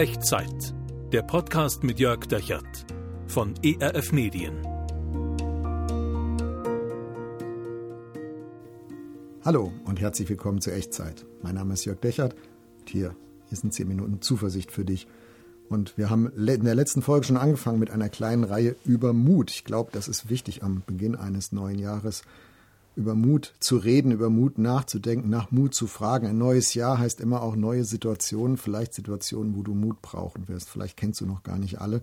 Echtzeit. Der Podcast mit Jörg Dechert von ERF Medien. Hallo und herzlich willkommen zur Echtzeit. Mein Name ist Jörg Dechert. Hier, hier sind 10 Minuten Zuversicht für dich. Und wir haben in der letzten Folge schon angefangen mit einer kleinen Reihe über Mut. Ich glaube, das ist wichtig am Beginn eines neuen Jahres, über Mut zu reden, über Mut nachzudenken, nach Mut zu fragen. Ein neues Jahr heißt immer auch neue Situationen, vielleicht Situationen, wo du Mut brauchen wirst. Vielleicht kennst du noch gar nicht alle.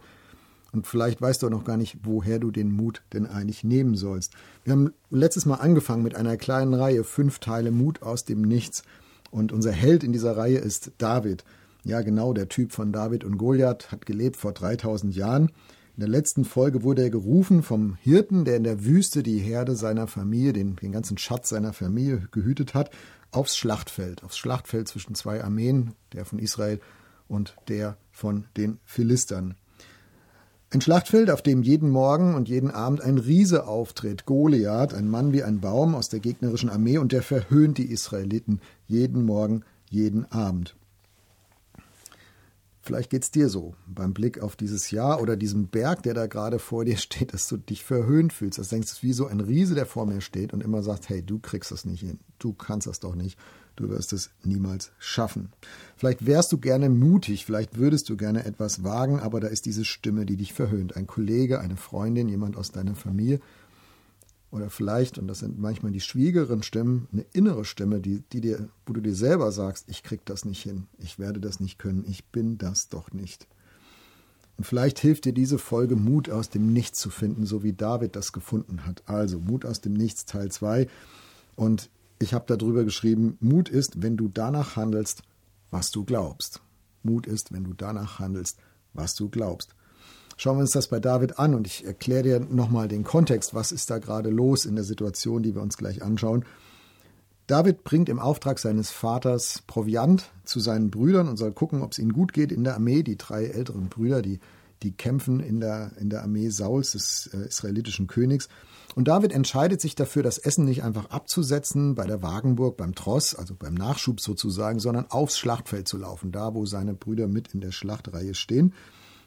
Und vielleicht weißt du auch noch gar nicht, woher du den Mut denn eigentlich nehmen sollst. Wir haben letztes Mal angefangen mit einer kleinen Reihe, fünf Teile Mut aus dem Nichts. Und unser Held in dieser Reihe ist David. Ja, genau, der Typ von David und Goliath hat gelebt vor 3000 Jahren. In der letzten Folge wurde er gerufen vom Hirten, der in der Wüste die Herde seiner Familie, den, den ganzen Schatz seiner Familie gehütet hat, aufs Schlachtfeld. Aufs Schlachtfeld zwischen zwei Armeen, der von Israel und der von den Philistern. Ein Schlachtfeld, auf dem jeden Morgen und jeden Abend ein Riese auftritt, Goliath, ein Mann wie ein Baum aus der gegnerischen Armee, und der verhöhnt die Israeliten jeden Morgen, jeden Abend. Vielleicht geht es dir so beim Blick auf dieses Jahr oder diesen Berg, der da gerade vor dir steht, dass du dich verhöhnt fühlst. Das denkst du, wie so ein Riese, der vor mir steht und immer sagt, hey, du kriegst das nicht hin, du kannst das doch nicht, du wirst es niemals schaffen. Vielleicht wärst du gerne mutig, vielleicht würdest du gerne etwas wagen, aber da ist diese Stimme, die dich verhöhnt. Ein Kollege, eine Freundin, jemand aus deiner Familie oder vielleicht, und das sind manchmal die schwierigeren Stimmen, eine innere Stimme, die, die dir, wo du dir selber sagst, ich krieg das nicht hin, ich werde das nicht können, ich bin das doch nicht. Und vielleicht hilft dir diese Folge, Mut aus dem Nichts zu finden, so wie David das gefunden hat. Also Mut aus dem Nichts Teil 2. Und ich habe darüber geschrieben, Mut ist, wenn du danach handelst, was du glaubst. Mut ist, wenn du danach handelst, was du glaubst. Schauen wir uns das bei David an und ich erkläre dir nochmal den Kontext, was ist da gerade los in der Situation, die wir uns gleich anschauen. David bringt im Auftrag seines Vaters Proviant zu seinen Brüdern und soll gucken, ob es ihnen gut geht in der Armee. Die drei älteren Brüder, die, die kämpfen in der, in der Armee Sauls, des äh, israelitischen Königs. Und David entscheidet sich dafür, das Essen nicht einfach abzusetzen bei der Wagenburg, beim Tross, also beim Nachschub sozusagen, sondern aufs Schlachtfeld zu laufen, da wo seine Brüder mit in der Schlachtreihe stehen.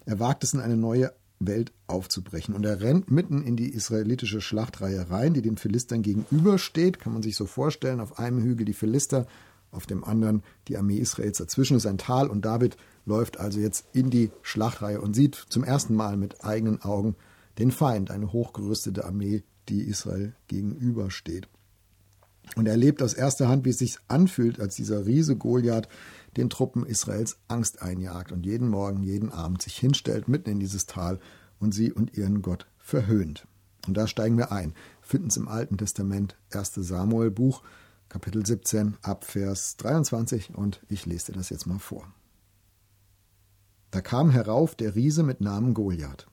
Er wagt es in eine neue Welt aufzubrechen. Und er rennt mitten in die israelitische Schlachtreihe rein, die den Philistern gegenübersteht. Kann man sich so vorstellen. Auf einem Hügel die Philister, auf dem anderen die Armee Israels. Dazwischen ist ein Tal und David läuft also jetzt in die Schlachtreihe und sieht zum ersten Mal mit eigenen Augen den Feind, eine hochgerüstete Armee, die Israel gegenübersteht. Und er erlebt aus erster Hand, wie es sich anfühlt, als dieser Riese Goliath den Truppen Israels Angst einjagt und jeden Morgen, jeden Abend sich hinstellt mitten in dieses Tal und sie und ihren Gott verhöhnt. Und da steigen wir ein, finden es im Alten Testament, 1. Samuel Buch, Kapitel 17, Abvers 23 und ich lese dir das jetzt mal vor. Da kam herauf der Riese mit Namen Goliath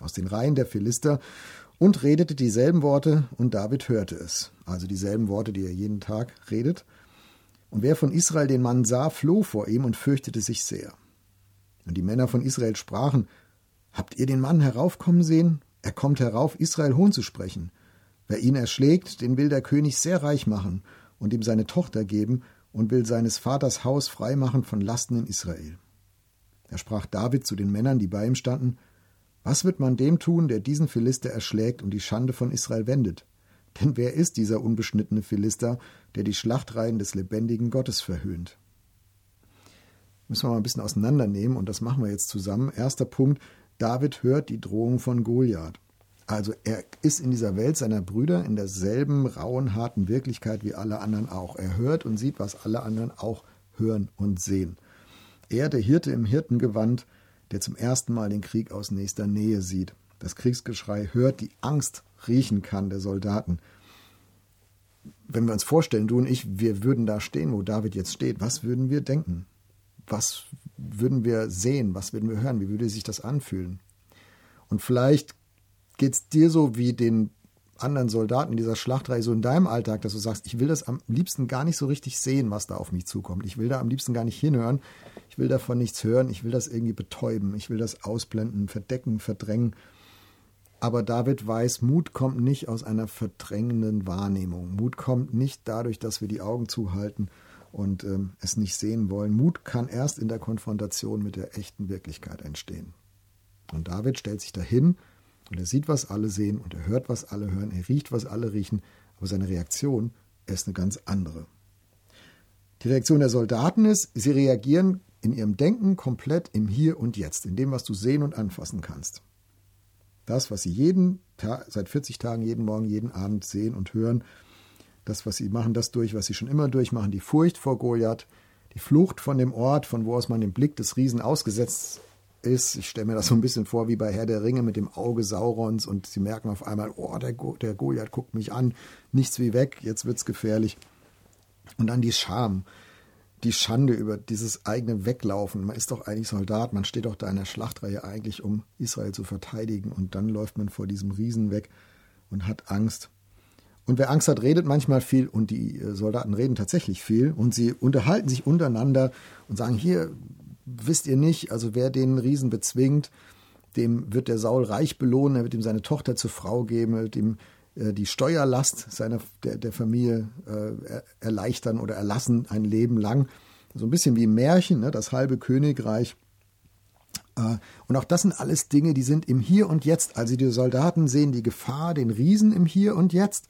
aus den Reihen der Philister und redete dieselben Worte und David hörte es, also dieselben Worte, die er jeden Tag redet, und wer von Israel den Mann sah, floh vor ihm und fürchtete sich sehr. Und die Männer von Israel sprachen, Habt ihr den Mann heraufkommen sehen? Er kommt herauf, Israel Hohn zu sprechen. Wer ihn erschlägt, den will der König sehr reich machen und ihm seine Tochter geben und will seines Vaters Haus freimachen von Lasten in Israel. Da sprach David zu den Männern, die bei ihm standen, Was wird man dem tun, der diesen Philister erschlägt und die Schande von Israel wendet? Denn wer ist dieser unbeschnittene Philister, der die Schlachtreihen des lebendigen Gottes verhöhnt? Müssen wir mal ein bisschen auseinandernehmen und das machen wir jetzt zusammen. Erster Punkt, David hört die Drohung von Goliath. Also er ist in dieser Welt seiner Brüder in derselben rauen, harten Wirklichkeit wie alle anderen auch. Er hört und sieht, was alle anderen auch hören und sehen. Er, der Hirte im Hirtengewand, der zum ersten Mal den Krieg aus nächster Nähe sieht, das Kriegsgeschrei hört, die Angst riechen kann der Soldaten. Wenn wir uns vorstellen, du und ich, wir würden da stehen, wo David jetzt steht, was würden wir denken? Was würden wir sehen? Was würden wir hören? Wie würde sich das anfühlen? Und vielleicht geht es dir so wie den anderen Soldaten in dieser Schlachtreihe, so in deinem Alltag, dass du sagst, ich will das am liebsten gar nicht so richtig sehen, was da auf mich zukommt. Ich will da am liebsten gar nicht hinhören. Ich will davon nichts hören. Ich will das irgendwie betäuben. Ich will das ausblenden, verdecken, verdrängen. Aber David weiß, Mut kommt nicht aus einer verdrängenden Wahrnehmung. Mut kommt nicht dadurch, dass wir die Augen zuhalten und ähm, es nicht sehen wollen. Mut kann erst in der Konfrontation mit der echten Wirklichkeit entstehen. Und David stellt sich dahin und er sieht, was alle sehen und er hört, was alle hören, er riecht, was alle riechen, aber seine Reaktion ist eine ganz andere. Die Reaktion der Soldaten ist, sie reagieren in ihrem Denken komplett im Hier und Jetzt, in dem, was du sehen und anfassen kannst. Das, was sie jeden Tag, seit 40 Tagen, jeden Morgen, jeden Abend sehen und hören, das, was sie machen, das durch, was sie schon immer durchmachen, die Furcht vor Goliath, die Flucht von dem Ort, von wo aus man dem Blick des Riesen ausgesetzt ist. Ich stelle mir das so ein bisschen vor wie bei Herr der Ringe mit dem Auge Saurons und sie merken auf einmal, oh, der, Go der Goliath guckt mich an, nichts wie weg, jetzt wird's gefährlich. Und dann die Scham, die Schande über dieses eigene Weglaufen. Man ist doch eigentlich Soldat, man steht doch da in der Schlachtreihe eigentlich, um Israel zu verteidigen und dann läuft man vor diesem Riesen weg und hat Angst. Und wer Angst hat, redet manchmal viel und die äh, Soldaten reden tatsächlich viel und sie unterhalten sich untereinander und sagen, hier wisst ihr nicht, also wer den Riesen bezwingt, dem wird der Saul reich belohnen, er wird ihm seine Tochter zur Frau geben, er wird ihm die Steuerlast seiner, der, der Familie äh, erleichtern oder erlassen ein Leben lang. So ein bisschen wie im Märchen, ne, das halbe Königreich. Äh, und auch das sind alles Dinge, die sind im Hier und Jetzt. Also die Soldaten sehen die Gefahr, den Riesen im Hier und Jetzt.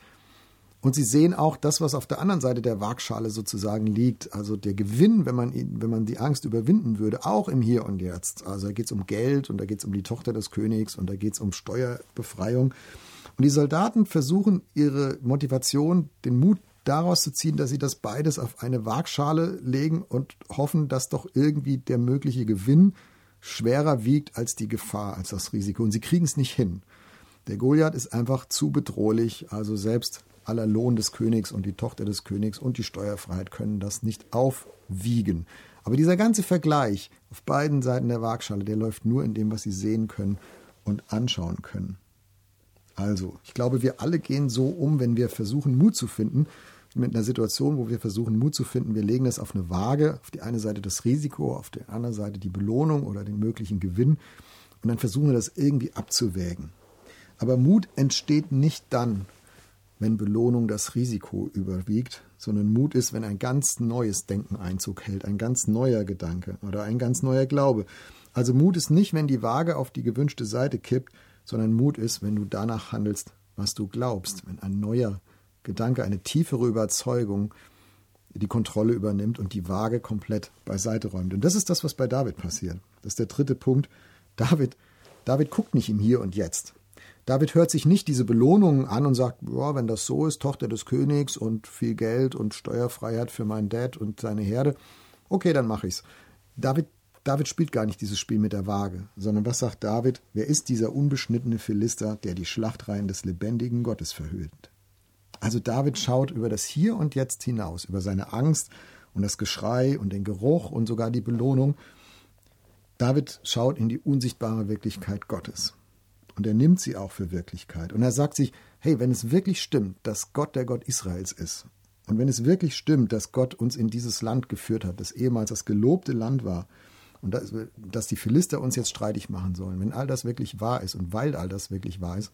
Und sie sehen auch das, was auf der anderen Seite der Waagschale sozusagen liegt. Also der Gewinn, wenn man, wenn man die Angst überwinden würde, auch im Hier und Jetzt. Also da geht es um Geld und da geht es um die Tochter des Königs und da geht es um Steuerbefreiung. Und die Soldaten versuchen ihre Motivation, den Mut daraus zu ziehen, dass sie das beides auf eine Waagschale legen und hoffen, dass doch irgendwie der mögliche Gewinn schwerer wiegt als die Gefahr, als das Risiko. Und sie kriegen es nicht hin. Der Goliath ist einfach zu bedrohlich, also selbst aller Lohn des Königs und die Tochter des Königs und die Steuerfreiheit können das nicht aufwiegen. Aber dieser ganze Vergleich auf beiden Seiten der Waagschale, der läuft nur in dem, was sie sehen können und anschauen können. Also, ich glaube, wir alle gehen so um, wenn wir versuchen, Mut zu finden, mit einer Situation, wo wir versuchen, Mut zu finden. Wir legen das auf eine Waage, auf die eine Seite das Risiko, auf der anderen Seite die Belohnung oder den möglichen Gewinn. Und dann versuchen wir das irgendwie abzuwägen. Aber Mut entsteht nicht dann, wenn Belohnung das Risiko überwiegt, sondern Mut ist, wenn ein ganz neues Denken Einzug hält, ein ganz neuer Gedanke oder ein ganz neuer Glaube. Also Mut ist nicht, wenn die Waage auf die gewünschte Seite kippt, sondern Mut ist, wenn du danach handelst, was du glaubst, wenn ein neuer Gedanke, eine tiefere Überzeugung die Kontrolle übernimmt und die Waage komplett beiseite räumt. Und das ist das, was bei David passiert. Das ist der dritte Punkt. David, David guckt nicht im Hier und Jetzt. David hört sich nicht diese Belohnungen an und sagt, ja, wenn das so ist, Tochter des Königs und viel Geld und Steuerfreiheit für meinen Dad und seine Herde, okay, dann mache ich's. David, David spielt gar nicht dieses Spiel mit der Waage, sondern was sagt David? Wer ist dieser unbeschnittene Philister, der die Schlachtreihen des lebendigen Gottes verhüllt? Also David schaut über das Hier und Jetzt hinaus, über seine Angst und das Geschrei und den Geruch und sogar die Belohnung. David schaut in die unsichtbare Wirklichkeit Gottes. Und er nimmt sie auch für Wirklichkeit. Und er sagt sich, hey, wenn es wirklich stimmt, dass Gott der Gott Israels ist, und wenn es wirklich stimmt, dass Gott uns in dieses Land geführt hat, das ehemals das gelobte Land war, und dass, dass die Philister uns jetzt streitig machen sollen, wenn all das wirklich wahr ist und weil all das wirklich wahr ist,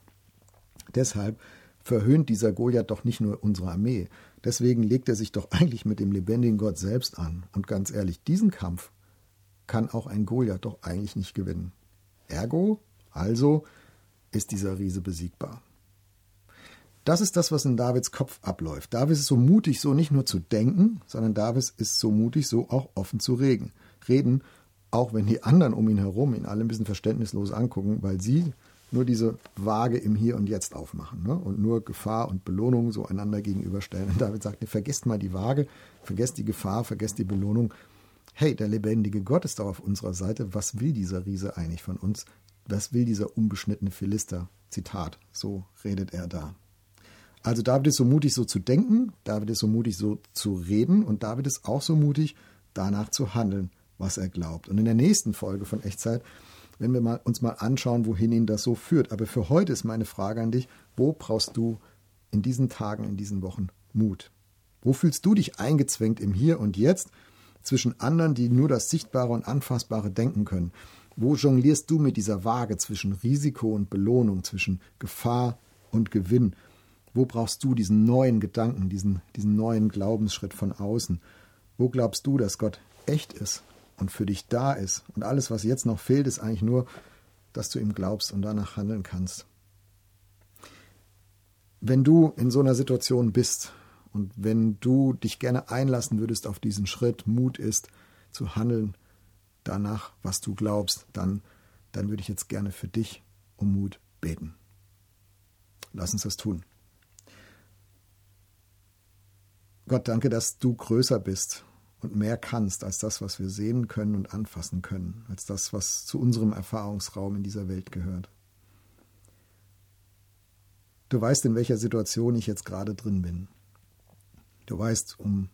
deshalb verhöhnt dieser Goliath doch nicht nur unsere Armee. Deswegen legt er sich doch eigentlich mit dem lebendigen Gott selbst an. Und ganz ehrlich, diesen Kampf kann auch ein Goliath doch eigentlich nicht gewinnen. Ergo, also, ist dieser Riese besiegbar. Das ist das, was in Davids Kopf abläuft. David ist so mutig, so nicht nur zu denken, sondern David ist so mutig, so auch offen zu reden. Reden, auch wenn die anderen um ihn herum ihn alle ein bisschen verständnislos angucken, weil sie nur diese Waage im Hier und Jetzt aufmachen ne? und nur Gefahr und Belohnung so einander gegenüberstellen. Und David sagt, nee, vergesst mal die Waage, vergesst die Gefahr, vergesst die Belohnung. Hey, der lebendige Gott ist doch auf unserer Seite. Was will dieser Riese eigentlich von uns? Was will dieser unbeschnittene Philister? Zitat, so redet er da. Also David ist so mutig, so zu denken, David ist so mutig, so zu reden und David ist auch so mutig, danach zu handeln, was er glaubt. Und in der nächsten Folge von Echtzeit werden wir mal, uns mal anschauen, wohin ihn das so führt. Aber für heute ist meine Frage an dich, wo brauchst du in diesen Tagen, in diesen Wochen Mut? Wo fühlst du dich eingezwängt im Hier und Jetzt zwischen anderen, die nur das Sichtbare und Anfassbare denken können? Wo jonglierst du mit dieser Waage zwischen Risiko und Belohnung, zwischen Gefahr und Gewinn? Wo brauchst du diesen neuen Gedanken, diesen, diesen neuen Glaubensschritt von außen? Wo glaubst du, dass Gott echt ist und für dich da ist? Und alles, was jetzt noch fehlt, ist eigentlich nur, dass du ihm glaubst und danach handeln kannst. Wenn du in so einer Situation bist und wenn du dich gerne einlassen würdest auf diesen Schritt, Mut ist, zu handeln danach, was du glaubst, dann, dann würde ich jetzt gerne für dich um Mut beten. Lass uns das tun. Gott, danke, dass du größer bist und mehr kannst als das, was wir sehen können und anfassen können, als das, was zu unserem Erfahrungsraum in dieser Welt gehört. Du weißt, in welcher Situation ich jetzt gerade drin bin. Du weißt um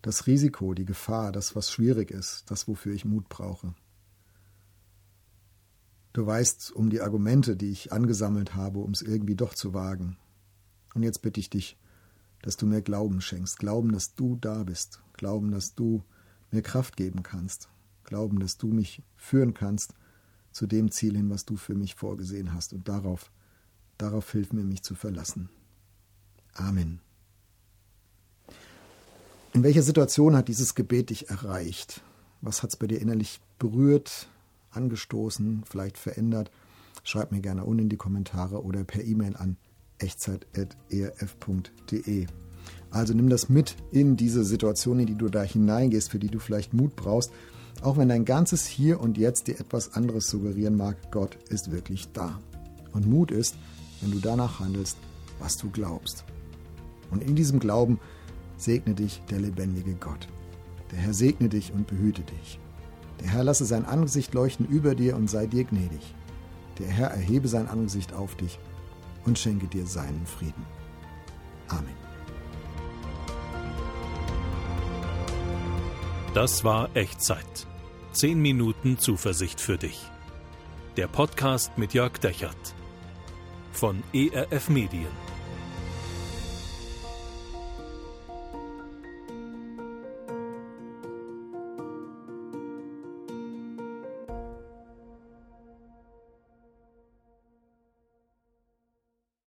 das Risiko, die Gefahr, das, was schwierig ist, das, wofür ich Mut brauche. Du weißt um die Argumente, die ich angesammelt habe, um es irgendwie doch zu wagen. Und jetzt bitte ich dich, dass du mir Glauben schenkst. Glauben, dass du da bist. Glauben, dass du mir Kraft geben kannst. Glauben, dass du mich führen kannst zu dem Ziel hin, was du für mich vorgesehen hast. Und darauf Darauf hilf mir, mich zu verlassen. Amen. In welcher Situation hat dieses Gebet dich erreicht? Was hat es bei dir innerlich berührt, angestoßen, vielleicht verändert? Schreib mir gerne unten in die Kommentare oder per E-Mail an echtzeit.erf.de. Also nimm das mit in diese Situation, in die du da hineingehst, für die du vielleicht Mut brauchst. Auch wenn dein ganzes Hier und Jetzt dir etwas anderes suggerieren mag, Gott ist wirklich da. Und Mut ist, wenn du danach handelst, was du glaubst. Und in diesem Glauben segne dich der lebendige Gott. Der Herr segne dich und behüte dich. Der Herr lasse sein Angesicht leuchten über dir und sei dir gnädig. Der Herr erhebe sein Angesicht auf dich und schenke dir seinen Frieden. Amen. Das war Echtzeit. Zehn Minuten Zuversicht für dich. Der Podcast mit Jörg Dechert von ERF Medien.